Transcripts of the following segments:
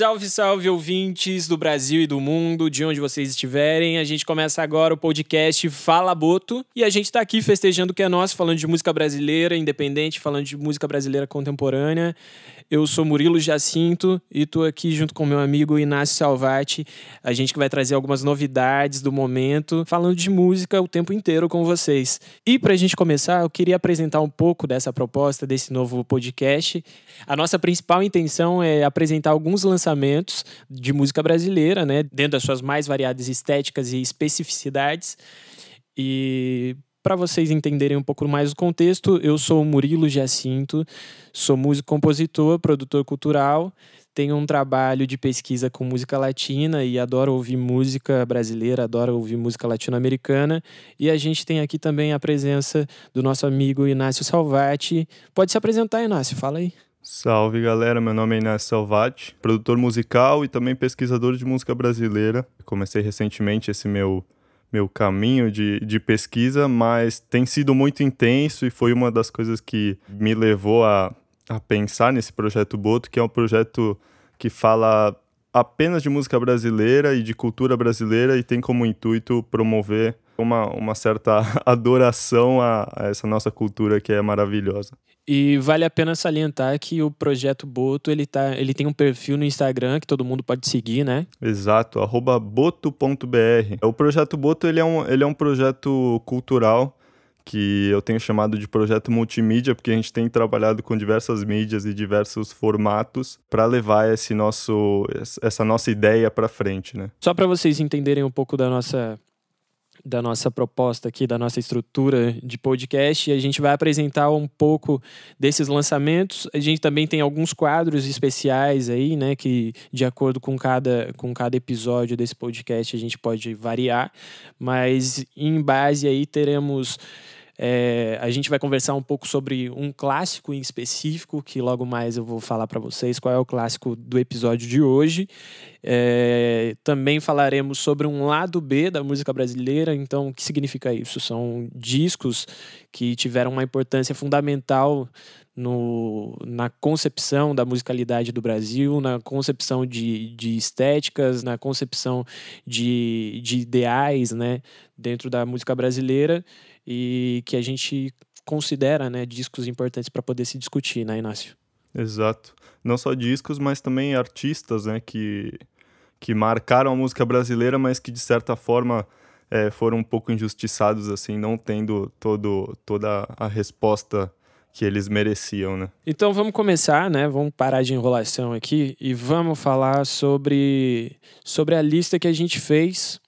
Salve, salve, ouvintes do Brasil e do mundo, de onde vocês estiverem. A gente começa agora o podcast Fala Boto e a gente tá aqui festejando o que é nosso, falando de música brasileira independente, falando de música brasileira contemporânea. Eu sou Murilo Jacinto e tô aqui junto com meu amigo Inácio Salvati. A gente que vai trazer algumas novidades do momento, falando de música o tempo inteiro com vocês. E pra gente começar, eu queria apresentar um pouco dessa proposta, desse novo podcast. A nossa principal intenção é apresentar alguns lançamentos de música brasileira, né, dentro das suas mais variadas estéticas e especificidades. E para vocês entenderem um pouco mais o contexto, eu sou Murilo Jacinto, sou músico, compositor, produtor cultural, tenho um trabalho de pesquisa com música latina e adoro ouvir música brasileira, adoro ouvir música latino-americana. E a gente tem aqui também a presença do nosso amigo Inácio Salvati. Pode se apresentar, Inácio, fala aí. Salve galera, meu nome é Inácio Salvati, produtor musical e também pesquisador de música brasileira. Comecei recentemente esse meu meu caminho de, de pesquisa, mas tem sido muito intenso e foi uma das coisas que me levou a, a pensar nesse projeto Boto, que é um projeto que fala apenas de música brasileira e de cultura brasileira e tem como intuito promover uma, uma certa adoração a, a essa nossa cultura que é maravilhosa. E vale a pena salientar que o projeto Boto ele, tá, ele tem um perfil no Instagram que todo mundo pode seguir, né? Exato, boto.br. O projeto Boto ele é, um, ele é um projeto cultural que eu tenho chamado de projeto multimídia, porque a gente tem trabalhado com diversas mídias e diversos formatos para levar esse nosso, essa nossa ideia para frente, né? Só para vocês entenderem um pouco da nossa da nossa proposta aqui, da nossa estrutura de podcast. E a gente vai apresentar um pouco desses lançamentos. A gente também tem alguns quadros especiais aí, né? Que de acordo com cada, com cada episódio desse podcast a gente pode variar. Mas em base aí teremos é, a gente vai conversar um pouco sobre um clássico em específico, que logo mais eu vou falar para vocês qual é o clássico do episódio de hoje. É, também falaremos sobre um lado B da música brasileira. Então, o que significa isso? São discos que tiveram uma importância fundamental no, na concepção da musicalidade do Brasil, na concepção de, de estéticas, na concepção de, de ideais né, dentro da música brasileira e que a gente considera né, discos importantes para poder se discutir, né, Inácio? Exato. Não só discos, mas também artistas né, que, que marcaram a música brasileira, mas que de certa forma é, foram um pouco injustiçados, assim, não tendo todo, toda a resposta que eles mereciam, né? Então vamos começar, né? Vamos parar de enrolação aqui e vamos falar sobre, sobre a lista que a gente fez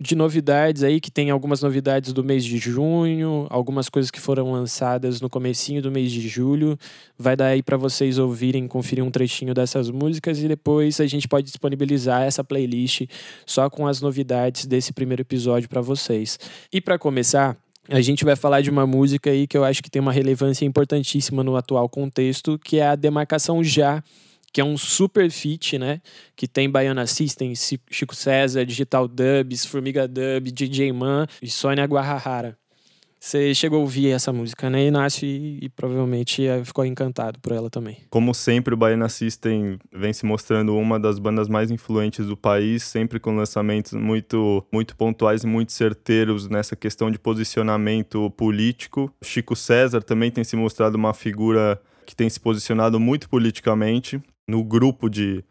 de novidades aí, que tem algumas novidades do mês de junho, algumas coisas que foram lançadas no comecinho do mês de julho. Vai dar aí para vocês ouvirem, conferir um trechinho dessas músicas e depois a gente pode disponibilizar essa playlist só com as novidades desse primeiro episódio para vocês. E para começar, a gente vai falar de uma música aí que eu acho que tem uma relevância importantíssima no atual contexto, que é a Demarcação Já que é um super feat, né? Que tem Baiana System, Chico César, Digital Dubs, Formiga Dub, DJ Man e Sônia Guarrahara. Você chegou a ouvir essa música, né, Inácio? E, e, provavelmente eh, ficou encantado por ela também. Como sempre, o Baiana System vem se mostrando uma das bandas mais influentes do país, sempre com lançamentos muito, muito pontuais e muito certeiros nessa questão de posicionamento político. Chico César também tem se mostrado uma figura que tem se posicionado muito politicamente no grupo de,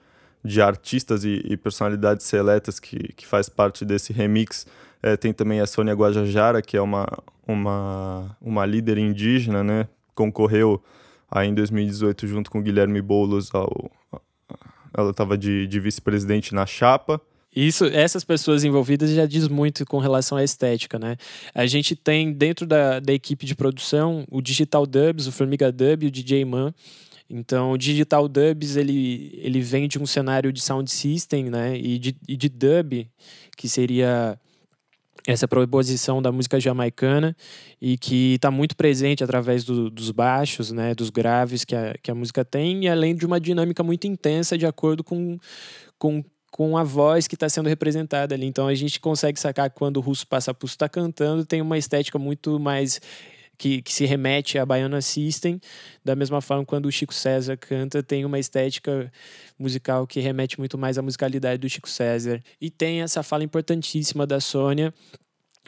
de artistas e, e personalidades seletas que, que faz parte desse remix. É, tem também a Sônia Guajajara, que é uma, uma, uma líder indígena, né? Concorreu aí em 2018 junto com Guilherme Boulos ao... Ela estava de, de vice-presidente na chapa. Isso, essas pessoas envolvidas já diz muito com relação à estética, né? A gente tem dentro da, da equipe de produção o Digital Dubs, o Formiga Dub e o DJ Man, então, o Digital Dubs, ele, ele vem de um cenário de sound system, né? E de, e de dub, que seria essa proposição da música jamaicana e que está muito presente através do, dos baixos, né, dos graves que a, que a música tem, e além de uma dinâmica muito intensa de acordo com, com, com a voz que está sendo representada ali. Então a gente consegue sacar quando o Russo Passapusso está cantando, tem uma estética muito mais que, que se remete a Baiana System, da mesma forma quando o Chico César canta, tem uma estética musical que remete muito mais à musicalidade do Chico César. E tem essa fala importantíssima da Sônia,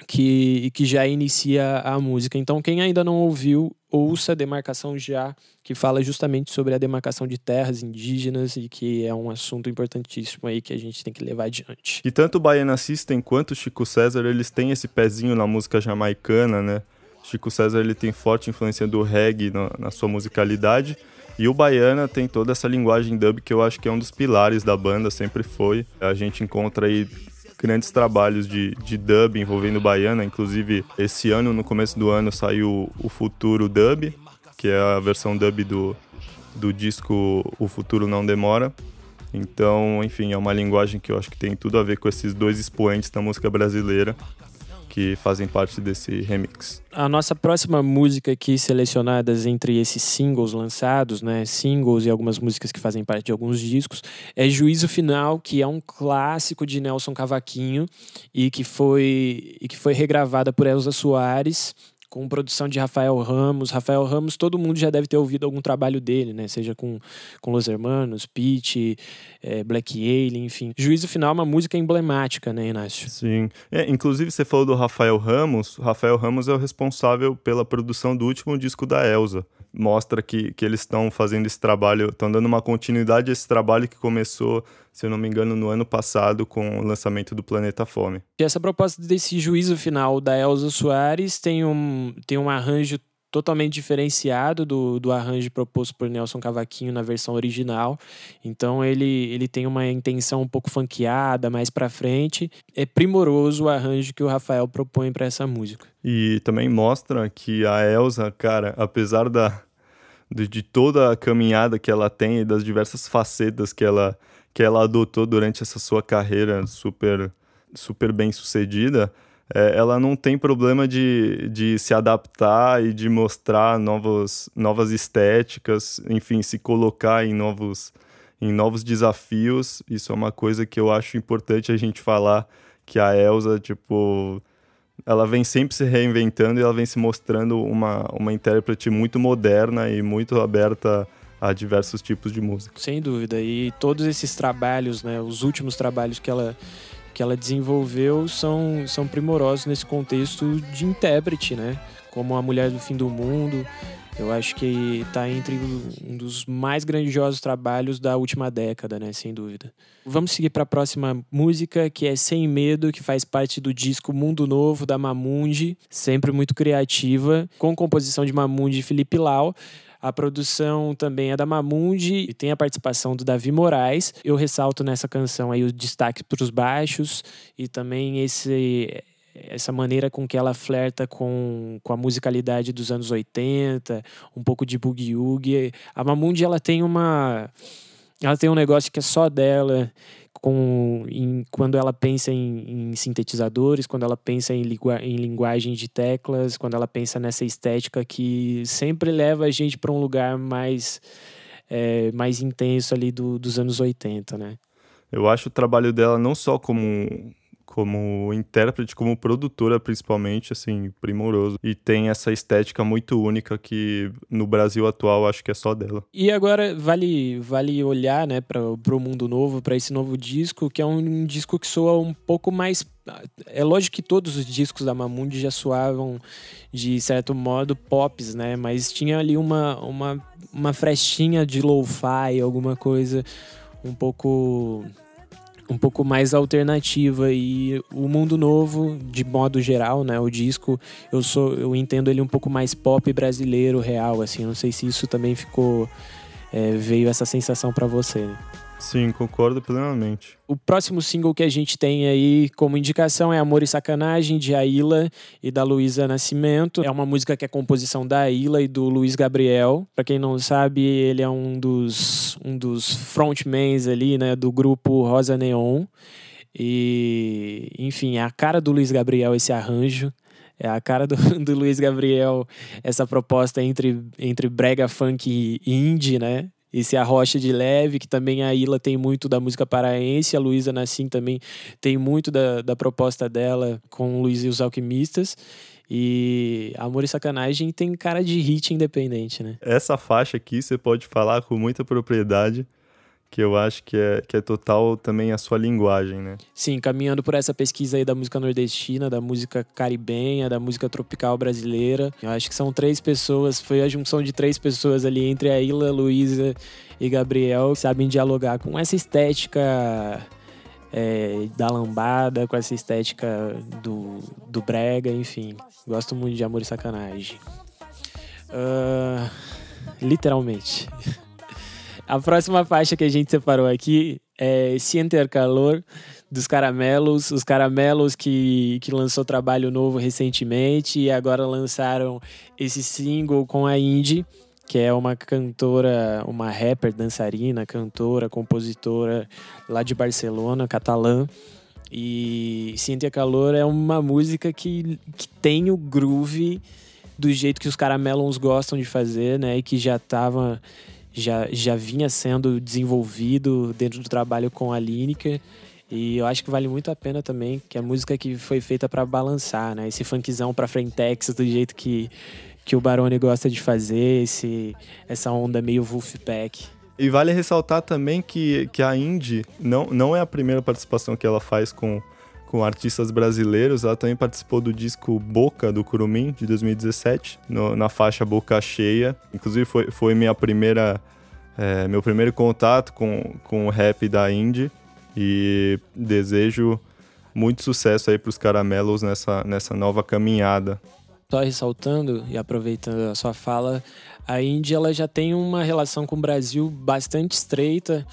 que, que já inicia a música. Então, quem ainda não ouviu, ouça a Demarcação Já, que fala justamente sobre a demarcação de terras indígenas e que é um assunto importantíssimo aí que a gente tem que levar adiante. E tanto o Baiana System quanto o Chico César, eles têm esse pezinho na música jamaicana, né? Chico César ele tem forte influência do reggae na, na sua musicalidade. E o Baiana tem toda essa linguagem dub que eu acho que é um dos pilares da banda, sempre foi. A gente encontra aí grandes trabalhos de, de dub envolvendo Baiana. Inclusive, esse ano, no começo do ano, saiu o Futuro Dub, que é a versão dub do, do disco O Futuro Não Demora. Então, enfim, é uma linguagem que eu acho que tem tudo a ver com esses dois expoentes da música brasileira que fazem parte desse remix. A nossa próxima música aqui selecionadas entre esses singles lançados, né, singles e algumas músicas que fazem parte de alguns discos, é Juízo Final, que é um clássico de Nelson Cavaquinho e que foi e que foi regravada por Elza Soares com produção de Rafael Ramos. Rafael Ramos, todo mundo já deve ter ouvido algum trabalho dele, né? Seja com, com Los Hermanos, Pete, é, Black Alien, enfim. Juízo Final é uma música emblemática, né, Inácio? Sim. É, inclusive, você falou do Rafael Ramos. O Rafael Ramos é o responsável pela produção do último disco da Elsa mostra que, que eles estão fazendo esse trabalho, estão dando uma continuidade a esse trabalho que começou, se eu não me engano, no ano passado com o lançamento do Planeta Fome. E essa proposta desse juízo final da Elza Soares tem um, tem um arranjo totalmente diferenciado do, do arranjo proposto por Nelson Cavaquinho na versão original. Então ele, ele tem uma intenção um pouco funkeada, mais para frente. É primoroso o arranjo que o Rafael propõe para essa música. E também mostra que a Elsa, cara, apesar da de, de, toda a caminhada que ela tem e das diversas facetas que ela que ela adotou durante essa sua carreira super super bem sucedida, é, ela não tem problema de, de se adaptar e de mostrar novos, novas estéticas, enfim, se colocar em novos, em novos desafios. Isso é uma coisa que eu acho importante a gente falar, que a Elsa, tipo, ela vem sempre se reinventando e ela vem se mostrando uma, uma intérprete muito moderna e muito aberta a diversos tipos de música. Sem dúvida. E todos esses trabalhos, né, os últimos trabalhos que ela que ela desenvolveu são, são primorosos nesse contexto de intérprete, né? Como A Mulher do Fim do Mundo. Eu acho que está entre um dos mais grandiosos trabalhos da última década, né? Sem dúvida. Vamos seguir para a próxima música, que é Sem Medo, que faz parte do disco Mundo Novo da Mamundi, sempre muito criativa, com composição de Mamundi e Felipe Lau. A produção também é da Mamundi e tem a participação do Davi Moraes. Eu ressalto nessa canção aí o destaque para os baixos e também esse essa maneira com que ela flerta com, com a musicalidade dos anos 80, um pouco de boogie-woogie. A Mamundi, ela tem uma... Ela tem um negócio que é só dela, com, em, quando ela pensa em, em, sintetizadores, quando ela pensa em, em linguagem de teclas, quando ela pensa nessa estética que sempre leva a gente para um lugar mais, é, mais intenso ali do, dos anos 80, né? Eu acho o trabalho dela não só como como intérprete, como produtora principalmente, assim, primoroso. E tem essa estética muito única que no Brasil atual acho que é só dela. E agora vale vale olhar, né, para o mundo novo, para esse novo disco, que é um disco que soa um pouco mais é lógico que todos os discos da Mamundi já soavam de certo modo pops, né? Mas tinha ali uma, uma, uma frestinha de lo-fi, alguma coisa um pouco um pouco mais alternativa e o mundo novo de modo geral né o disco eu sou eu entendo ele um pouco mais pop brasileiro real assim não sei se isso também ficou é, veio essa sensação para você né? Sim, concordo plenamente. O próximo single que a gente tem aí como indicação é Amor e Sacanagem, de Aila e da Luísa Nascimento. É uma música que é composição da Aila e do Luiz Gabriel. Para quem não sabe, ele é um dos, um dos frontmans ali, né, do grupo Rosa Neon. E, enfim, é a cara do Luiz Gabriel esse arranjo. É a cara do, do Luiz Gabriel essa proposta entre, entre brega funk e indie, né? Esse Arrocha de Leve, que também a Ila tem muito da música paraense, a Luísa Nassim também tem muito da, da proposta dela com Luiz e os Alquimistas. E Amor e Sacanagem tem cara de hit independente, né? Essa faixa aqui você pode falar com muita propriedade que eu acho que é, que é total também a sua linguagem, né? Sim, caminhando por essa pesquisa aí da música nordestina, da música caribenha, da música tropical brasileira. Eu acho que são três pessoas, foi a junção de três pessoas ali entre a Ilha, Luísa e Gabriel, que sabem dialogar com essa estética é, da lambada, com essa estética do, do brega, enfim. Gosto muito de Amor e Sacanagem. Uh, literalmente. A próxima faixa que a gente separou aqui é Sienter Calor, dos Caramelos. Os Caramelos que, que lançou trabalho novo recentemente e agora lançaram esse single com a Indy, que é uma cantora, uma rapper, dançarina, cantora, compositora lá de Barcelona, catalã. E Sienter Calor é uma música que, que tem o groove do jeito que os Caramelos gostam de fazer, né? E que já tava já, já vinha sendo desenvolvido dentro do trabalho com a Lineker. E eu acho que vale muito a pena também, que a música que foi feita para balançar, né? Esse funkzão pra frentex do jeito que, que o Barone gosta de fazer, esse, essa onda meio Wolfpack. E vale ressaltar também que, que a Indy não, não é a primeira participação que ela faz com, com artistas brasileiros. Ela também participou do disco Boca, do Curumim, de 2017, no, na faixa Boca Cheia. Inclusive foi, foi minha primeira, é, meu primeiro contato com, com o rap da indie. E desejo muito sucesso aí para os caramelos nessa, nessa nova caminhada. Só ressaltando e aproveitando a sua fala, a Índia ela já tem uma relação com o Brasil bastante estreita.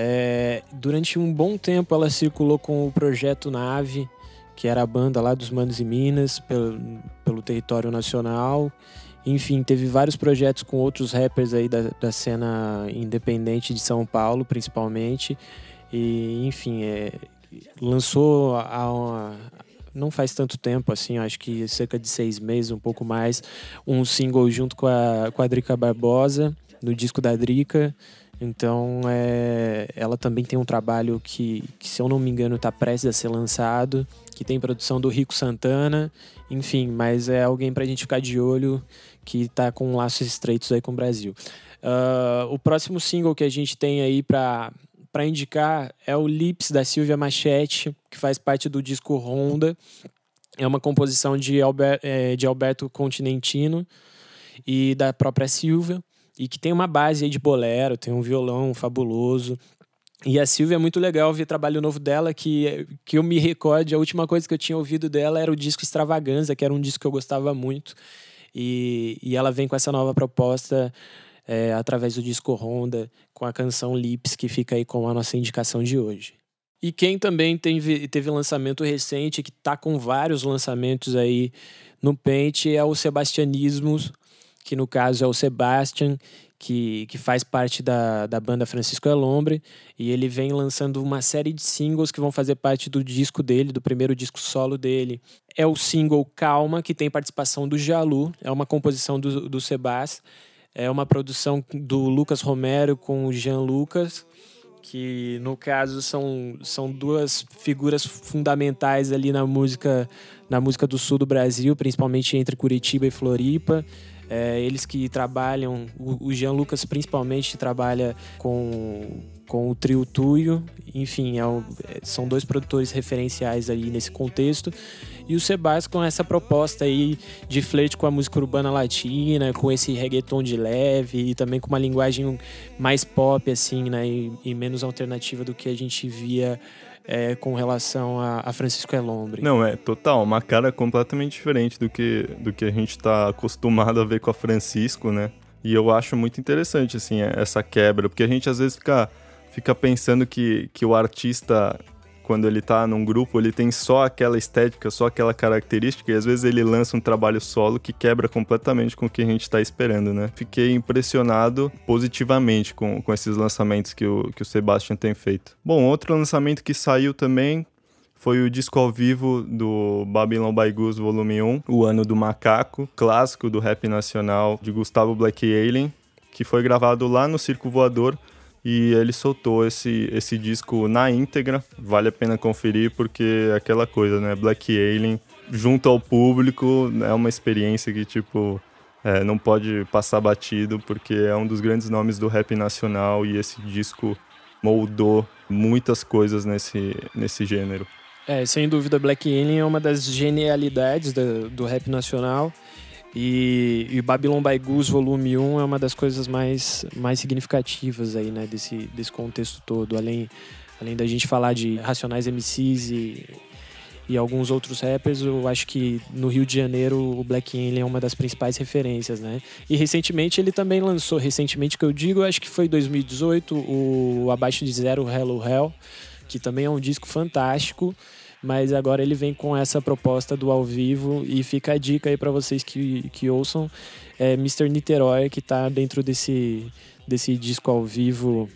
É, durante um bom tempo ela circulou com o projeto Nave, que era a banda lá dos Manos e Minas, pelo, pelo território nacional. Enfim, teve vários projetos com outros rappers aí da, da cena independente de São Paulo, principalmente. E, enfim, é, lançou a, não faz tanto tempo, assim, acho que cerca de seis meses, um pouco mais, um single junto com a, com a Drica Barbosa, no disco da Drica. Então, é, ela também tem um trabalho que, que, se eu não me engano, está prestes a ser lançado, que tem produção do Rico Santana, enfim, mas é alguém para a gente ficar de olho que está com laços estreitos aí com o Brasil. Uh, o próximo single que a gente tem aí para indicar é o Lips da Silvia Machete, que faz parte do disco Honda. É uma composição de, Albert, é, de Alberto Continentino e da própria Silvia e que tem uma base de bolero, tem um violão fabuloso. E a Silvia é muito legal ver trabalho novo dela, que, que eu me recorde, a última coisa que eu tinha ouvido dela era o disco Extravaganza, que era um disco que eu gostava muito. E, e ela vem com essa nova proposta é, através do disco Honda, com a canção Lips, que fica aí com a nossa indicação de hoje. E quem também teve, teve lançamento recente, que está com vários lançamentos aí no pente, é o Sebastianismos, que no caso é o Sebastian, que, que faz parte da, da banda Francisco Elombre, e ele vem lançando uma série de singles que vão fazer parte do disco dele, do primeiro disco solo dele. É o single Calma, que tem participação do Jalu, é uma composição do, do é uma produção do Lucas Romero com o Jean Lucas, que no caso são, são duas figuras fundamentais ali na música na música do sul do Brasil, principalmente entre Curitiba e Floripa. É, eles que trabalham, o, Jean Lucas principalmente trabalha com, com o trio Tuyo, enfim, é é, são dois produtores referenciais aí nesse contexto. E o Sebastião com essa proposta aí de flerte com a música urbana latina, com esse reggaeton de leve e também com uma linguagem mais pop, assim, né? E, e menos alternativa do que a gente via é, com relação a, a, Francisco Elombre. Não, é total, uma cara completamente diferente do que, do que a gente está acostumado a ver com a Francisco, né? E eu acho muito interessante, assim, essa quebra, porque a gente às vezes fica, fica pensando que, que o artista quando ele tá num grupo, ele tem só aquela estética, só aquela característica, e às vezes ele lança um trabalho solo que quebra completamente com o que a gente tá esperando, né? Fiquei impressionado positivamente com, com esses lançamentos que o, que o Sebastian tem feito. Bom, outro lançamento que saiu também foi o disco ao vivo do Babylon by Goose Volume 1, O Ano do Macaco, clássico do rap nacional de Gustavo Black Alien, que foi gravado lá no Circo Voador e ele soltou esse, esse disco na íntegra. Vale a pena conferir porque é aquela coisa, né? Black Alien junto ao público, é uma experiência que, tipo, é, não pode passar batido, porque é um dos grandes nomes do rap nacional e esse disco moldou muitas coisas nesse, nesse gênero. É, sem dúvida, Black Alien é uma das genialidades do, do rap nacional. E, e Babylon by Goose Volume 1 é uma das coisas mais, mais significativas aí, né, desse, desse contexto todo. Além, além da gente falar de Racionais MCs e, e alguns outros rappers, eu acho que no Rio de Janeiro o Black Alien é uma das principais referências, né? E recentemente ele também lançou, recentemente que eu digo, acho que foi 2018, o Abaixo de Zero Hello Hell, que também é um disco fantástico mas agora ele vem com essa proposta do ao vivo e fica a dica aí para vocês que, que ouçam é Mr. Niterói que está dentro desse, desse disco ao vivo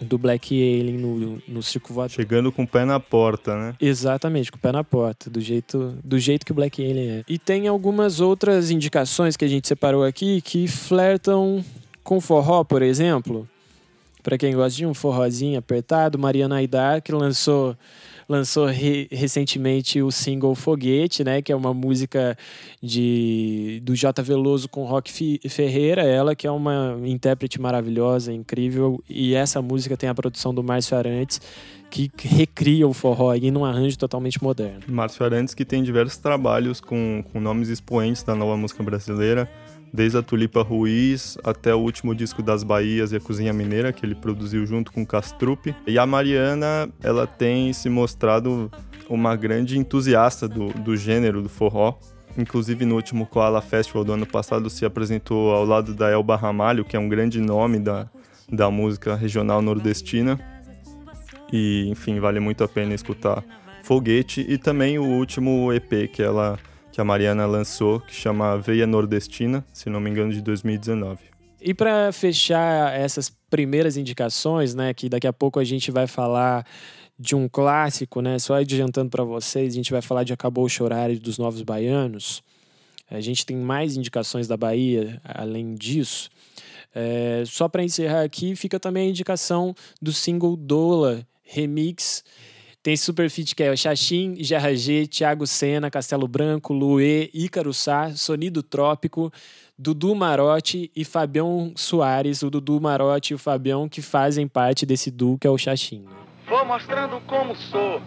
do Black Alien no, no Circo Voador. Chegando com o pé na porta, né? Exatamente, com o pé na porta, do jeito, do jeito que o Black Alien é. E tem algumas outras indicações que a gente separou aqui que flertam com forró, por exemplo. Para quem gosta de um forrozinho apertado, Mariana Aidar, que lançou lançou re recentemente o single Foguete, né, que é uma música de do J Veloso com Rock Ferreira, ela que é uma intérprete maravilhosa, incrível, e essa música tem a produção do Márcio Arantes, que recria o forró aí num arranjo totalmente moderno. Márcio Arantes que tem diversos trabalhos com, com nomes expoentes da nova música brasileira, desde a Tulipa Ruiz até o último disco das Bahias e a Cozinha Mineira, que ele produziu junto com Castrupe. E a Mariana, ela tem se mostrado uma grande entusiasta do, do gênero do forró. Inclusive no último Koala Festival do ano passado se apresentou ao lado da Elba Ramalho, que é um grande nome da, da música regional nordestina. E, enfim, vale muito a pena escutar Foguete e também o último EP que ela que a Mariana lançou, que chama Veia Nordestina, se não me engano, de 2019. E para fechar essas primeiras indicações, né, que daqui a pouco a gente vai falar de um clássico, né, só adiantando para vocês, a gente vai falar de Acabou o Chorar dos Novos Baianos. A gente tem mais indicações da Bahia além disso. É, só para encerrar aqui, fica também a indicação do single Dola Remix tem Superfit que é o Xaxim, G, Thiago Senna, Castelo Branco, Luê, Ícaro Sá, Sonido Trópico, Dudu Marotti e Fabião Soares, o Dudu Marotti e o Fabião que fazem parte desse duo que é o Xaxim. Né? Vou mostrando como sou.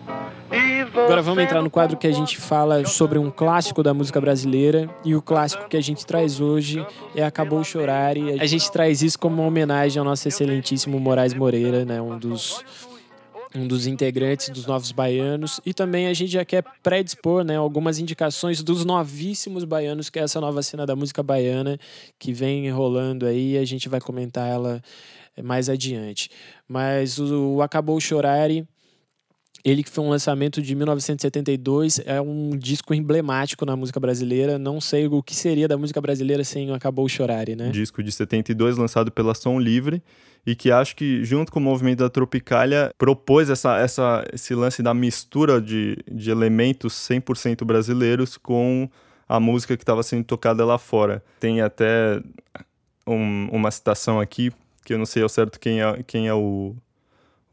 Agora vamos entrar no quadro que a gente fala sobre um clássico da música brasileira e o clássico que a gente traz hoje é Acabou Chorar e a gente traz isso como uma homenagem ao nosso excelentíssimo Moraes Moreira, né, um dos um dos integrantes dos Novos Baianos. E também a gente já quer predispor né, algumas indicações dos novíssimos baianos, que é essa nova cena da música baiana que vem rolando aí. A gente vai comentar ela mais adiante. Mas o, o Acabou Chorare. Ele que foi um lançamento de 1972, é um disco emblemático na música brasileira. Não sei o que seria da música brasileira sem o Acabou Chorare, né? Disco de 72, lançado pela Som Livre e que acho que, junto com o movimento da Tropicália, propôs essa, essa, esse lance da mistura de, de elementos 100% brasileiros com a música que estava sendo tocada lá fora. Tem até um, uma citação aqui, que eu não sei ao certo quem é, quem é o,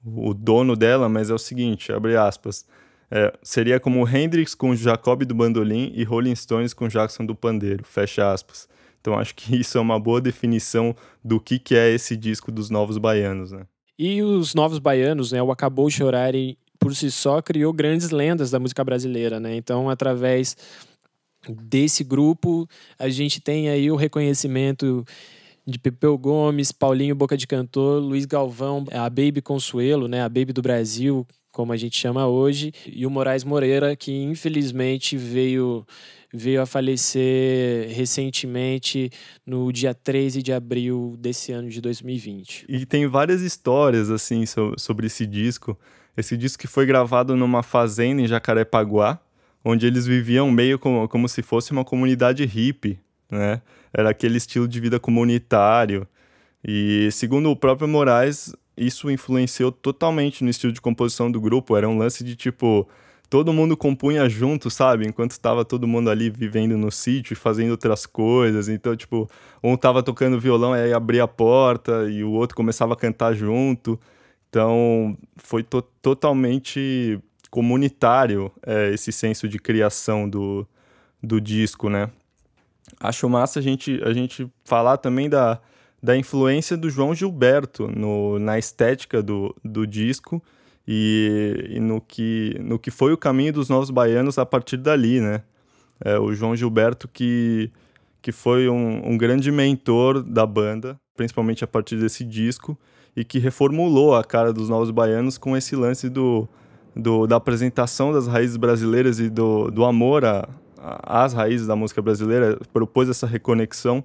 o dono dela, mas é o seguinte, abre aspas, é, seria como Hendrix com Jacob do bandolim e Rolling Stones com Jackson do pandeiro, fecha aspas. Então acho que isso é uma boa definição do que, que é esse disco dos Novos Baianos, né? E os Novos Baianos, né, o Acabou Chorar por si só criou grandes lendas da música brasileira, né? Então, através desse grupo, a gente tem aí o reconhecimento de Pepeu Gomes, Paulinho Boca de Cantor, Luiz Galvão, a Baby Consuelo, né, a Baby do Brasil, como a gente chama hoje, e o Moraes Moreira, que infelizmente veio veio a falecer recentemente no dia 13 de abril desse ano de 2020. E tem várias histórias assim sobre esse disco. Esse disco que foi gravado numa fazenda em Jacarepaguá, onde eles viviam meio como, como se fosse uma comunidade hippie, né? Era aquele estilo de vida comunitário. E segundo o próprio Moraes, isso influenciou totalmente no estilo de composição do grupo. Era um lance de tipo todo mundo compunha junto, sabe? Enquanto estava todo mundo ali vivendo no sítio e fazendo outras coisas. Então, tipo, um tava tocando violão e aí abria a porta e o outro começava a cantar junto. Então, foi to totalmente comunitário é, esse senso de criação do, do disco, né? Acho massa a gente, a gente falar também da, da influência do João Gilberto no, na estética do, do disco e, e, no, que, no que foi o caminho dos Novos Baianos a partir dali, né? É, o João Gilberto que, que foi um, um grande mentor da banda, principalmente a partir desse disco, e que reformulou a cara dos Novos Baianos com esse lance do, do da apresentação das raízes brasileiras e do, do amor a, às raízes da música brasileira, propôs essa reconexão.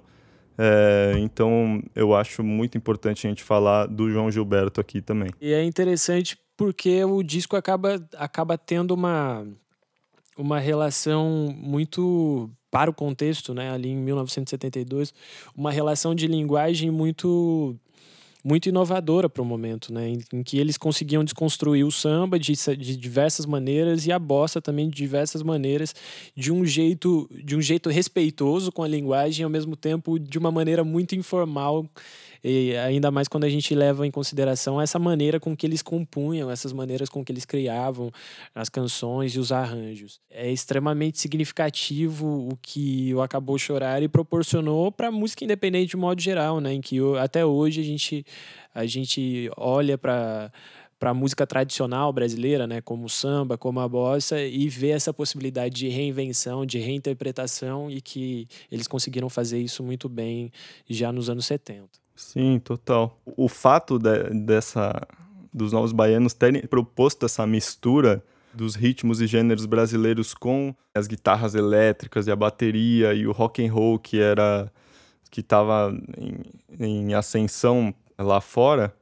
É, então eu acho muito importante a gente falar do João Gilberto aqui também. E é interessante porque o disco acaba, acaba tendo uma, uma relação muito para o contexto, né, ali em 1972, uma relação de linguagem muito muito inovadora para o momento, né? Em, em, que eles conseguiam desconstruir o samba de, de, diversas maneiras e a bossa também de diversas maneiras, de um jeito de um jeito respeitoso com a linguagem, ao mesmo tempo de uma maneira muito informal e ainda mais quando a gente leva em consideração essa maneira com que eles compunham, essas maneiras com que eles criavam as canções e os arranjos. É extremamente significativo o que o Acabou Chorar e proporcionou para a música independente de modo geral, né? Em que até hoje a gente, a gente olha para para a música tradicional brasileira, né, como o samba, como a bossa, e vê essa possibilidade de reinvenção, de reinterpretação e que eles conseguiram fazer isso muito bem já nos anos 70. Sim, total. O fato de, dessa dos novos baianos terem proposto essa mistura dos ritmos e gêneros brasileiros com as guitarras elétricas e a bateria e o rock and roll que era que estava em, em, ascensão lá fora,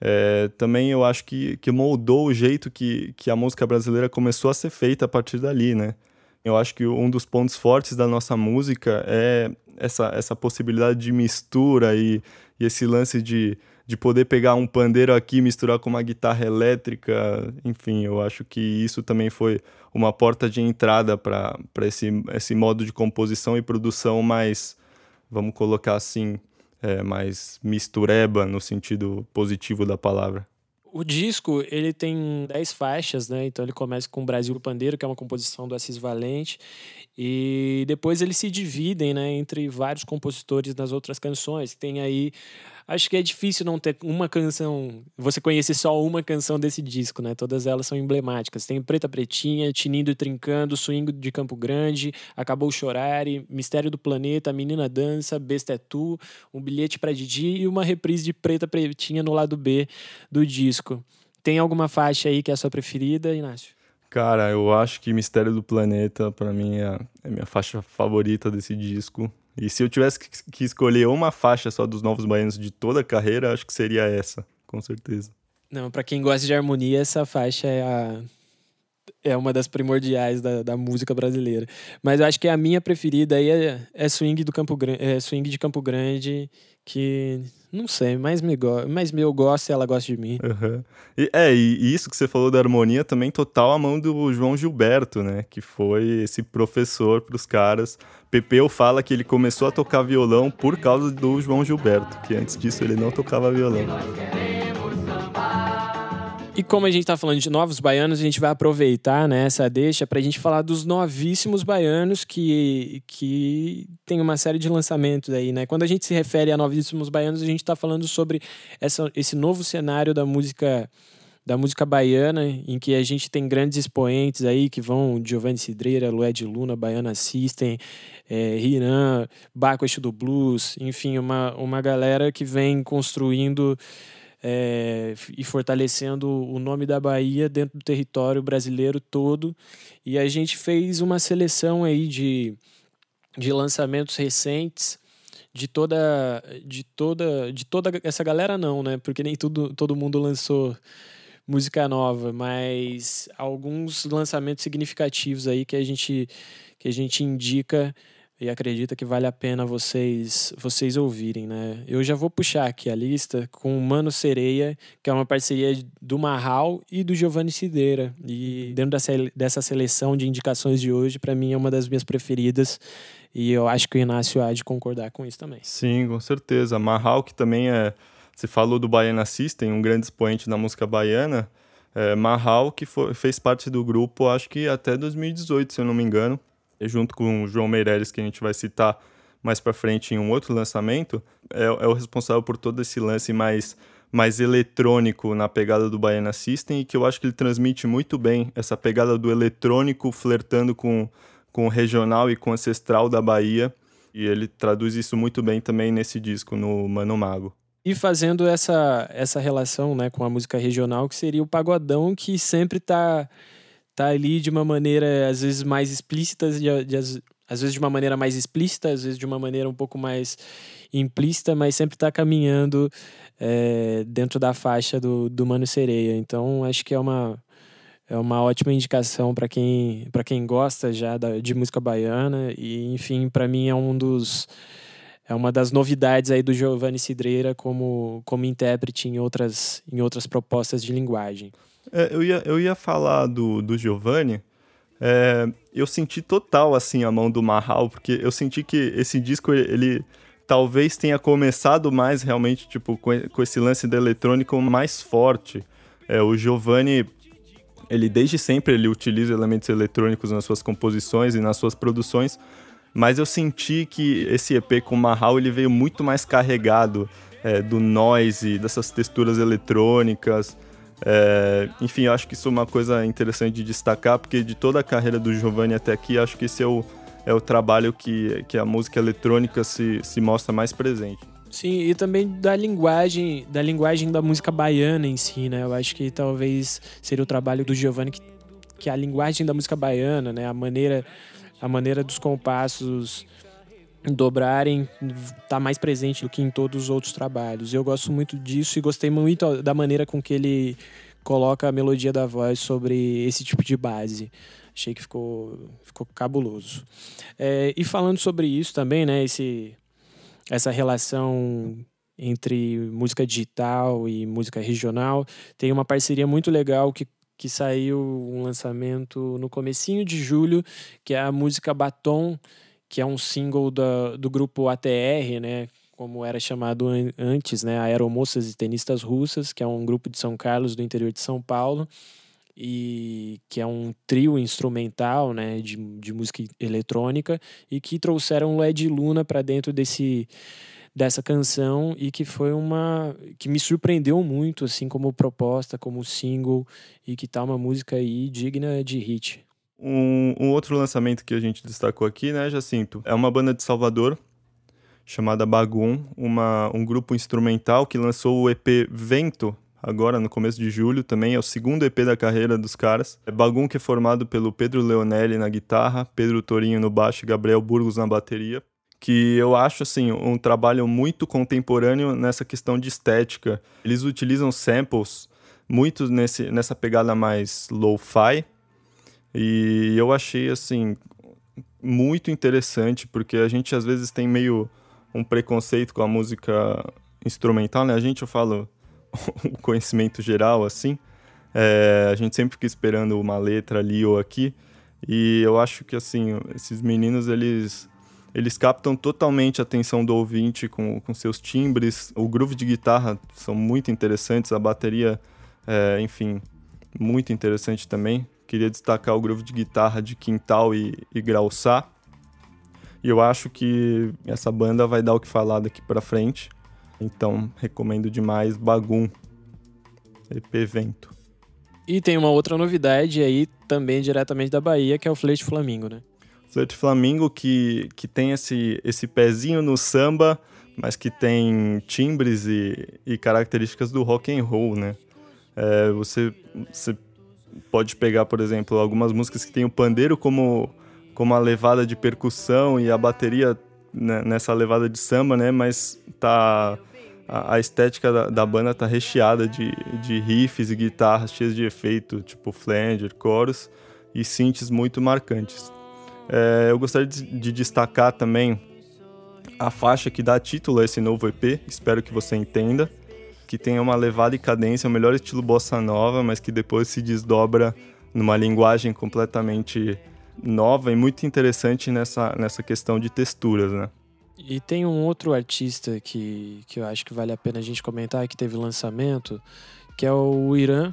é, também eu acho que, que moldou o jeito que, que a música brasileira começou a ser feita a partir dali, né? Eu acho que um dos pontos fortes da nossa música é essa, essa possibilidade de mistura e, e esse lance de, de poder pegar um pandeiro aqui misturar com uma guitarra elétrica, enfim, eu acho que isso também foi uma porta de entrada para esse, esse modo de composição e produção mais, vamos colocar assim, é, mais mistureba no sentido positivo da palavra. O disco, ele tem 10 faixas, né? Então ele começa com Brasil Pandeiro, que é uma composição do Assis Valente, e depois eles se dividem, né, entre vários compositores nas outras canções. Tem aí acho que é difícil não ter uma canção, você conhecer só uma canção desse disco, né? Todas elas são emblemáticas. Tem Preta Pretinha, Tinindo e Trincando, Swing de Campo Grande, Acabou Chorar, Mistério do Planeta, Menina Dança, Besta é Tu, Um Bilhete para Didi e uma reprise de Preta Pretinha no lado B do disco. Tem alguma faixa aí que é a sua preferida, Inácio? Cara, eu acho que Mistério do Planeta, para mim, é a minha faixa favorita desse disco. E se eu tivesse que escolher uma faixa só dos Novos Baianos de toda a carreira, acho que seria essa, com certeza. Não, para quem gosta de harmonia, essa faixa é a é uma das primordiais da, da música brasileira. Mas eu acho que a minha preferida aí é, é swing do Campo Grande, é swing de Campo Grande, que não sei, mais me go mais meu gosto e ela gosta de mim. Uhum. E, é, e isso que você falou da harmonia também total a mão do João Gilberto, né? Que foi esse professor para os caras. Pepeu fala que ele começou a tocar violão por causa do João Gilberto, que antes disso ele não tocava violão. E como a gente está falando de novos baianos, a gente vai aproveitar né, essa deixa para a gente falar dos novíssimos baianos que, que tem uma série de lançamentos aí. Né? Quando a gente se refere a novíssimos baianos, a gente está falando sobre essa, esse novo cenário da música da música baiana, em que a gente tem grandes expoentes aí que vão Giovanni Cidreira, Lued Luna, Baiana System, é, Hiram, Baco Eixo do Blues, enfim, uma, uma galera que vem construindo é, e fortalecendo o nome da Bahia dentro do território brasileiro todo. E a gente fez uma seleção aí de, de lançamentos recentes de toda de toda de toda essa galera não, né? Porque nem tudo, todo mundo lançou música nova, mas alguns lançamentos significativos aí que a gente que a gente indica e acredita que vale a pena vocês vocês ouvirem, né? Eu já vou puxar aqui a lista com o Mano Sereia, que é uma parceria do Marral e do Giovanni Cideira. E dentro dessa, dessa seleção de indicações de hoje, para mim é uma das minhas preferidas. E eu acho que o Inácio há de concordar com isso também. Sim, com certeza. Marral, que também é. Você falou do Baiana System, um grande expoente da música baiana. É, Mahal, que foi, fez parte do grupo, acho que até 2018, se eu não me engano, junto com o João Meirelles, que a gente vai citar mais para frente em um outro lançamento, é, é, o responsável por todo esse lance mais, mais eletrônico na pegada do Baiana System e que eu acho que ele transmite muito bem essa pegada do eletrônico flertando com, com o regional e com o ancestral da Bahia. E ele traduz isso muito bem também nesse disco, no Mano Mago. E fazendo essa, essa relação né, com a música regional, que seria o pagodão, que sempre tá, tá ali de uma maneira, às vezes, mais explícita, de, de, às vezes de uma maneira mais explícita, às vezes de uma maneira um pouco mais implícita, mas sempre está caminhando é, dentro da faixa do, do Mano Sereia. Então, acho que é uma, é uma ótima indicação para quem, quem gosta já da, de música baiana. E, enfim, para mim é um dos é uma das novidades aí do Giovanni Cidreira como, como intérprete em outras, em outras propostas de linguagem. É, eu, ia, eu ia falar do, do Giovanni. É, eu senti total assim a mão do Mahal, porque eu senti que esse disco ele, ele talvez tenha começado mais realmente tipo com, com esse lance da eletrônica mais forte. É, o Giovanni ele desde sempre ele utiliza elementos eletrônicos nas suas composições e nas suas produções, mas eu senti que esse EP com Mahal ele veio muito mais carregado é, do noise, dessas texturas eletrônicas. É, enfim, eu acho que isso é uma coisa interessante de destacar, porque de toda a carreira do Giovanni até aqui, acho que esse é o, é o trabalho que, que a música eletrônica se, se mostra mais presente. Sim, e também da linguagem, da linguagem da música baiana em si, né? Eu acho que talvez seria o trabalho do Giovanni que, que a linguagem da música baiana, né? A maneira a maneira dos compassos dobrarem tá mais presente do que em todos os outros trabalhos. Eu gosto muito disso e gostei muito da maneira com que ele coloca a melodia da voz sobre esse tipo de base. Achei que ficou, ficou cabuloso. É, e falando sobre isso também, né, esse, essa relação entre música digital e música regional, tem uma parceria muito legal que que saiu um lançamento no comecinho de julho, que é a música Batom, que é um single da, do grupo ATR, né? Como era chamado antes, né? Aeromoças e Tenistas Russas, que é um grupo de São Carlos, do interior de São Paulo, e que é um trio instrumental, né? De, de música eletrônica, e que trouxeram Led Luna para dentro desse dessa canção e que foi uma que me surpreendeu muito assim como proposta, como single e que tá uma música aí digna de hit. Um, um outro lançamento que a gente destacou aqui, né, Jacinto, é uma banda de Salvador chamada Bagum, uma, um grupo instrumental que lançou o EP Vento agora no começo de julho também, é o segundo EP da carreira dos caras. É que é formado pelo Pedro Leonelli na guitarra, Pedro Torinho no baixo e Gabriel Burgos na bateria que eu acho assim um trabalho muito contemporâneo nessa questão de estética. Eles utilizam samples muito nesse, nessa pegada mais lo-fi e eu achei assim muito interessante porque a gente às vezes tem meio um preconceito com a música instrumental, né? A gente eu falo o conhecimento geral assim, é, a gente sempre fica esperando uma letra ali ou aqui e eu acho que assim esses meninos eles eles captam totalmente a atenção do ouvinte com, com seus timbres. O groove de guitarra são muito interessantes, a bateria, é, enfim, muito interessante também. Queria destacar o groove de guitarra de Quintal e, e. E eu acho que essa banda vai dar o que falar daqui para frente. Então, recomendo demais Bagum, EP Vento. E tem uma outra novidade aí, também diretamente da Bahia, que é o Flete Flamingo, né? Flerte Flamingo que, que tem esse, esse pezinho no samba, mas que tem timbres e, e características do rock and roll, né? É, você, você pode pegar, por exemplo, algumas músicas que tem o pandeiro como, como a levada de percussão e a bateria né, nessa levada de samba, né? Mas tá a, a estética da, da, banda tá recheada de, de riffs e guitarras cheias de efeito, tipo flanger, coros e synths muito marcantes. É, eu gostaria de, de, destacar também a faixa que dá título a esse novo EP, espero que você entenda, que tem uma levada e cadência, o melhor estilo bossa nova, mas que depois se desdobra numa linguagem completamente nova e muito interessante nessa, nessa questão de texturas, né? E tem um outro artista que, que eu acho que vale a pena a gente comentar, que teve lançamento, que é o Irã,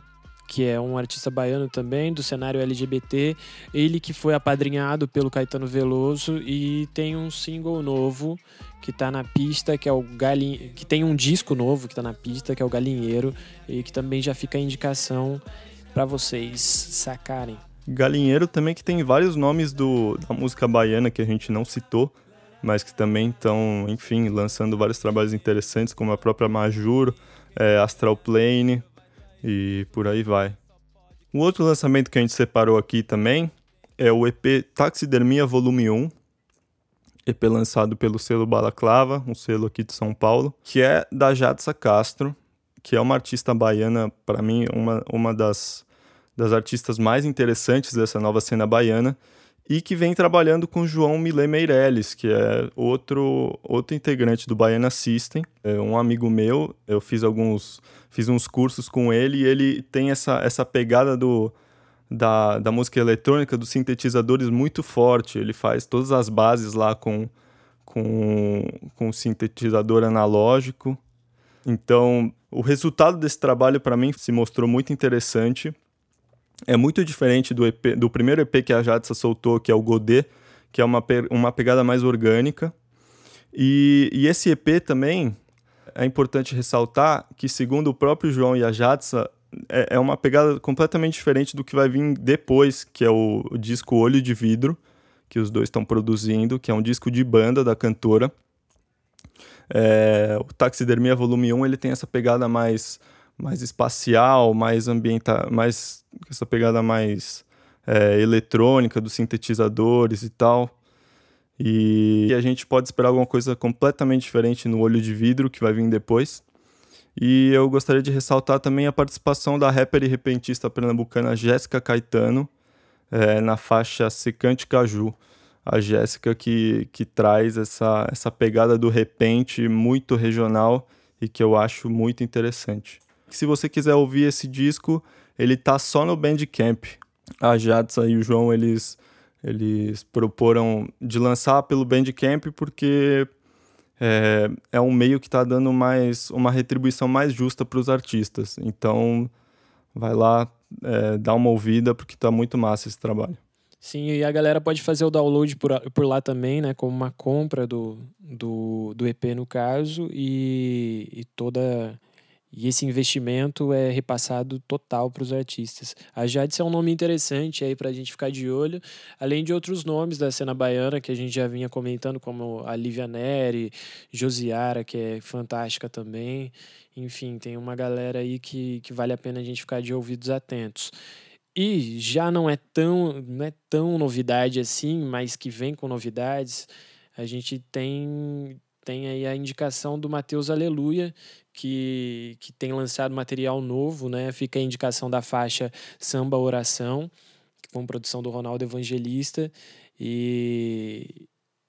que é um artista baiano também, do cenário LGBT. Ele que foi apadrinhado pelo Caetano Veloso e tem um single novo que tá na pista, que é o Galin... que tem um disco novo que tá na pista, que é o Galinheiro, e que também já fica a indicação para vocês sacarem. Galinheiro também que tem vários nomes do, da música baiana que a gente não citou, mas que também estão, enfim, lançando vários trabalhos interessantes, como a própria Majur, é, Astral Plane e por aí vai. Um outro lançamento que a gente separou aqui também é o EP Taxidermia Volume 1, EP lançado pelo selo Balaclava, um selo aqui de São Paulo, que é da Jadsa Castro, que é uma artista baiana, para mim, uma, uma das, das artistas mais interessantes dessa nova cena baiana, e que vem trabalhando com João Milê Meirelles, que é outro, outro integrante do Baiana System, é um amigo meu, eu fiz alguns fiz uns cursos com ele e ele tem essa, essa pegada do, da, da música eletrônica, dos sintetizadores muito forte, ele faz todas as bases lá com, com, com sintetizador analógico, então o resultado desse trabalho para mim se mostrou muito interessante, é muito diferente do, EP, do primeiro EP que a Jadsa soltou, que é o Godet, que é uma, uma pegada mais orgânica. E, e esse EP também é importante ressaltar que, segundo o próprio João e a Jadsa, é, é uma pegada completamente diferente do que vai vir depois, que é o, o disco Olho de Vidro, que os dois estão produzindo, que é um disco de banda da cantora. É, o Taxidermia Volume 1 ele tem essa pegada mais mais espacial, mais ambiental, mais essa pegada mais é, eletrônica dos sintetizadores e tal. E a gente pode esperar alguma coisa completamente diferente no Olho de Vidro que vai vir depois. E eu gostaria de ressaltar também a participação da rapper e repentista pernambucana Jéssica Caetano é, na faixa Secante Caju. A Jéssica que, que traz essa, essa pegada do repente muito regional e que eu acho muito interessante se você quiser ouvir esse disco, ele tá só no Bandcamp. A Jadsa e o João, eles, eles proporam de lançar pelo Bandcamp porque é, é um meio que está dando mais uma retribuição mais justa para os artistas. Então, vai lá, é, dá uma ouvida, porque tá muito massa esse trabalho. Sim, e a galera pode fazer o download por, por lá também, né? Como uma compra do, do, do EP, no caso, e, e toda e esse investimento é repassado total para os artistas. A Jades é um nome interessante aí para a gente ficar de olho, além de outros nomes da cena baiana que a gente já vinha comentando, como a Lívia Neri, Josiara, que é fantástica também. Enfim, tem uma galera aí que, que vale a pena a gente ficar de ouvidos atentos. E já não é tão, não é tão novidade assim, mas que vem com novidades. A gente tem tem aí a indicação do Mateus Aleluia, que, que tem lançado material novo, né? Fica a indicação da faixa Samba Oração, com produção do Ronaldo Evangelista. E,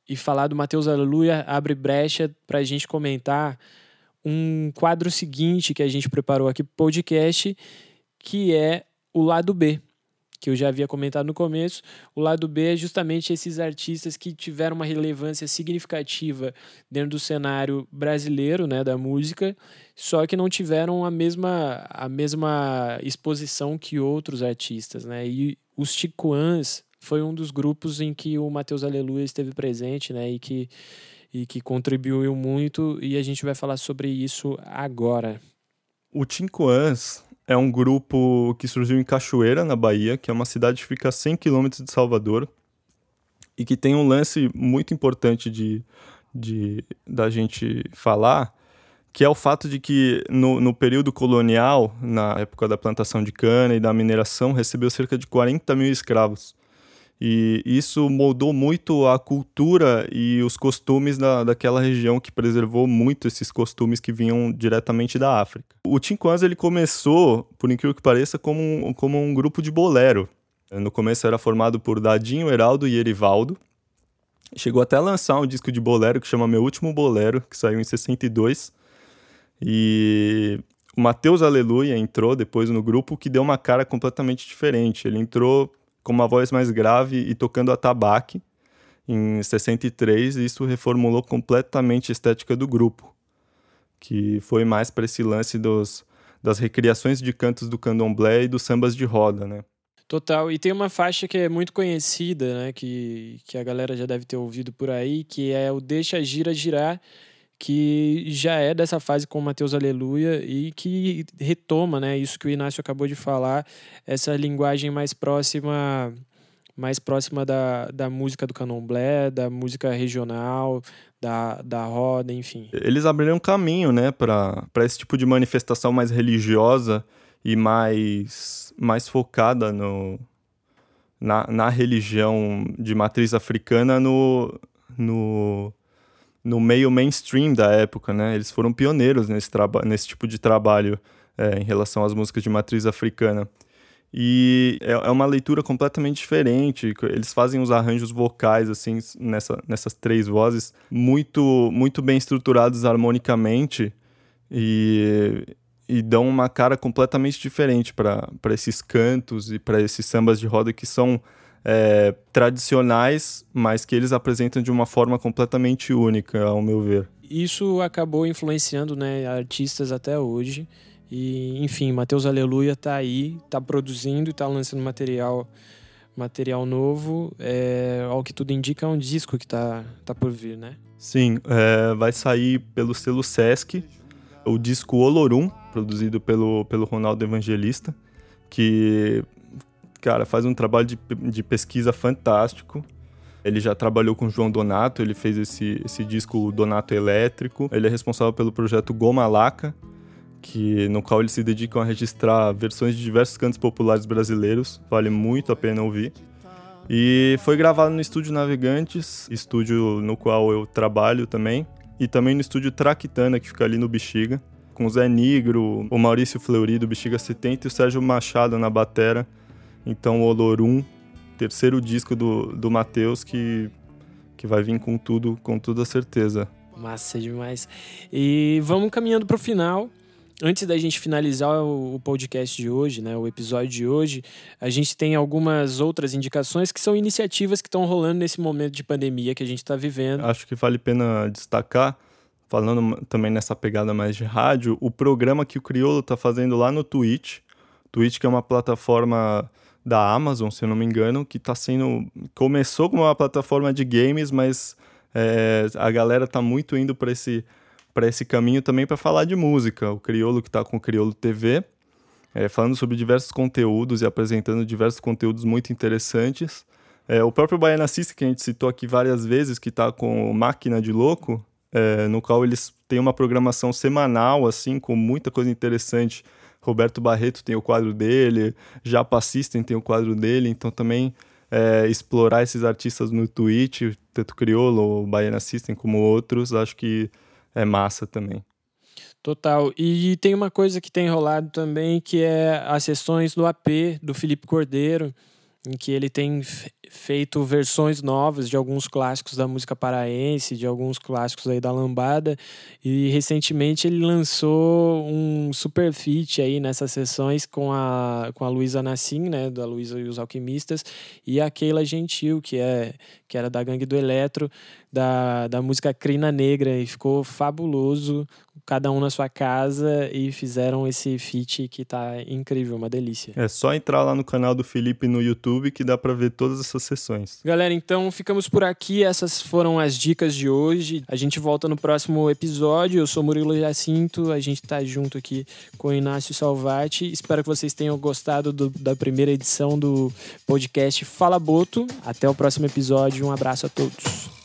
e falar do Mateus Aleluia abre brecha para a gente comentar um quadro seguinte que a gente preparou aqui para podcast, que é o lado B que eu já havia comentado no começo. O lado B é justamente esses artistas que tiveram uma relevância significativa dentro do cenário brasileiro, né, da música, só que não tiveram a mesma, a mesma exposição que outros artistas, né? E os Ticuans foi um dos grupos em que o Matheus Aleluia esteve presente, né, e que e que contribuiu muito e a gente vai falar sobre isso agora. O Ticuans é um grupo que surgiu em Cachoeira, na Bahia, que é uma cidade que fica a 100 quilômetros de Salvador e que tem um lance muito importante de, de da gente falar, que é o fato de que no, no período colonial, na época da plantação de cana e da mineração, recebeu cerca de 40 mil escravos. E isso moldou muito a cultura e os costumes da, daquela região que preservou muito esses costumes que vinham diretamente da África. O Tinquans ele começou, por incrível que pareça, como um, como um grupo de bolero. No começo era formado por Dadinho, Heraldo e Erivaldo. Chegou até a lançar um disco de bolero que chama Meu Último Bolero, que saiu em 62. E o Matheus Aleluia entrou depois no grupo, que deu uma cara completamente diferente. Ele entrou com uma voz mais grave e tocando atabaque em 63, e isso reformulou completamente a estética do grupo, que foi mais para esse lance dos, das recriações de cantos do candomblé e dos sambas de roda, né? Total. E tem uma faixa que é muito conhecida, né? Que, que a galera já deve ter ouvido por aí, que é o Deixa Gira Girar, que já é dessa fase com Mateus Aleluia e que retoma, né? Isso que o Inácio acabou de falar, essa linguagem mais próxima mais próxima da, da música do candomblé, da música regional, da, da roda, enfim. Eles abriram caminho, né, para esse tipo de manifestação mais religiosa e mais, mais focada no, na, na religião de matriz africana no, no, no meio mainstream da época, né? Eles foram pioneiros nesse, nesse tipo de trabalho é, em relação às músicas de matriz africana. E é, é uma leitura completamente diferente. Eles fazem os arranjos vocais, assim, nessa, nessas três vozes, muito, muito bem estruturados harmonicamente e, e dão uma cara completamente diferente para esses cantos e para esses sambas de roda que são é, tradicionais, mas que eles apresentam de uma forma completamente única, ao meu ver. Isso acabou influenciando né, artistas até hoje. E, enfim, Mateus Aleluia tá aí, tá produzindo e tá lançando material material novo. É, ao que tudo indica, é um disco que tá, tá por vir, né? Sim, é, vai sair pelo selo Sesc, o disco Olorum, produzido pelo, pelo Ronaldo Evangelista, que, cara, faz um trabalho de, de pesquisa fantástico. Ele já trabalhou com João Donato, ele fez esse, esse disco Donato Elétrico. Ele é responsável pelo projeto Goma Laca, que no qual eles se dedicam a registrar versões de diversos cantos populares brasileiros. Vale muito a pena ouvir. E foi gravado no Estúdio Navegantes, estúdio no qual eu trabalho também, e também no Estúdio Traquitana, que fica ali no Bexiga, com o Zé Negro, o Maurício Fleury do Bexiga 70 e o Sérgio Machado na batera. Então, o Olorum, terceiro disco do, do Matheus, que, que vai vir com tudo, com toda certeza. Massa demais. E vamos caminhando para o final antes da gente finalizar o, podcast de hoje, né, o episódio de hoje, a gente tem algumas outras indicações que são iniciativas que estão rolando nesse momento de pandemia que a gente está vivendo. Acho que vale a pena destacar, falando também nessa pegada mais de rádio, o programa que o Criolo está fazendo lá no Twitch. Twitch que é uma plataforma da Amazon, se eu não me engano, que está sendo começou como uma plataforma de games, mas é, a galera está muito indo para esse esse caminho também para falar de música. O Criolo que está com o Criolo TV, é, falando sobre diversos conteúdos e apresentando diversos conteúdos muito interessantes. É, o próprio Baiana que a gente citou aqui várias vezes, que está com Máquina de Louco, é, no qual eles têm uma programação semanal, assim, com muita coisa interessante. Roberto Barreto tem o quadro dele, Japa System tem o quadro dele, então também é, explorar esses artistas no Twitch, tanto Criolo, Baiana System como outros, acho que é massa também. Total. E tem uma coisa que tem rolado também, que é as sessões do AP do Felipe Cordeiro, em que ele tem feito versões novas de alguns clássicos da música paraense, de alguns clássicos aí da lambada, e recentemente ele lançou um super feat aí nessas sessões com a, com a Luísa Nassim, né, da Luísa e os Alquimistas, e a Keila Gentil, que é que era da Gangue do Eletro, da, da música Crina Negra, e ficou fabuloso cada um na sua casa e fizeram esse feat que tá incrível, uma delícia. É só entrar lá no canal do Felipe no YouTube que dá para ver todas essas sessões. Galera, então ficamos por aqui. Essas foram as dicas de hoje. A gente volta no próximo episódio. Eu sou Murilo Jacinto, a gente tá junto aqui com o Inácio Salvati. Espero que vocês tenham gostado do, da primeira edição do podcast Fala Boto. Até o próximo episódio. Um abraço a todos.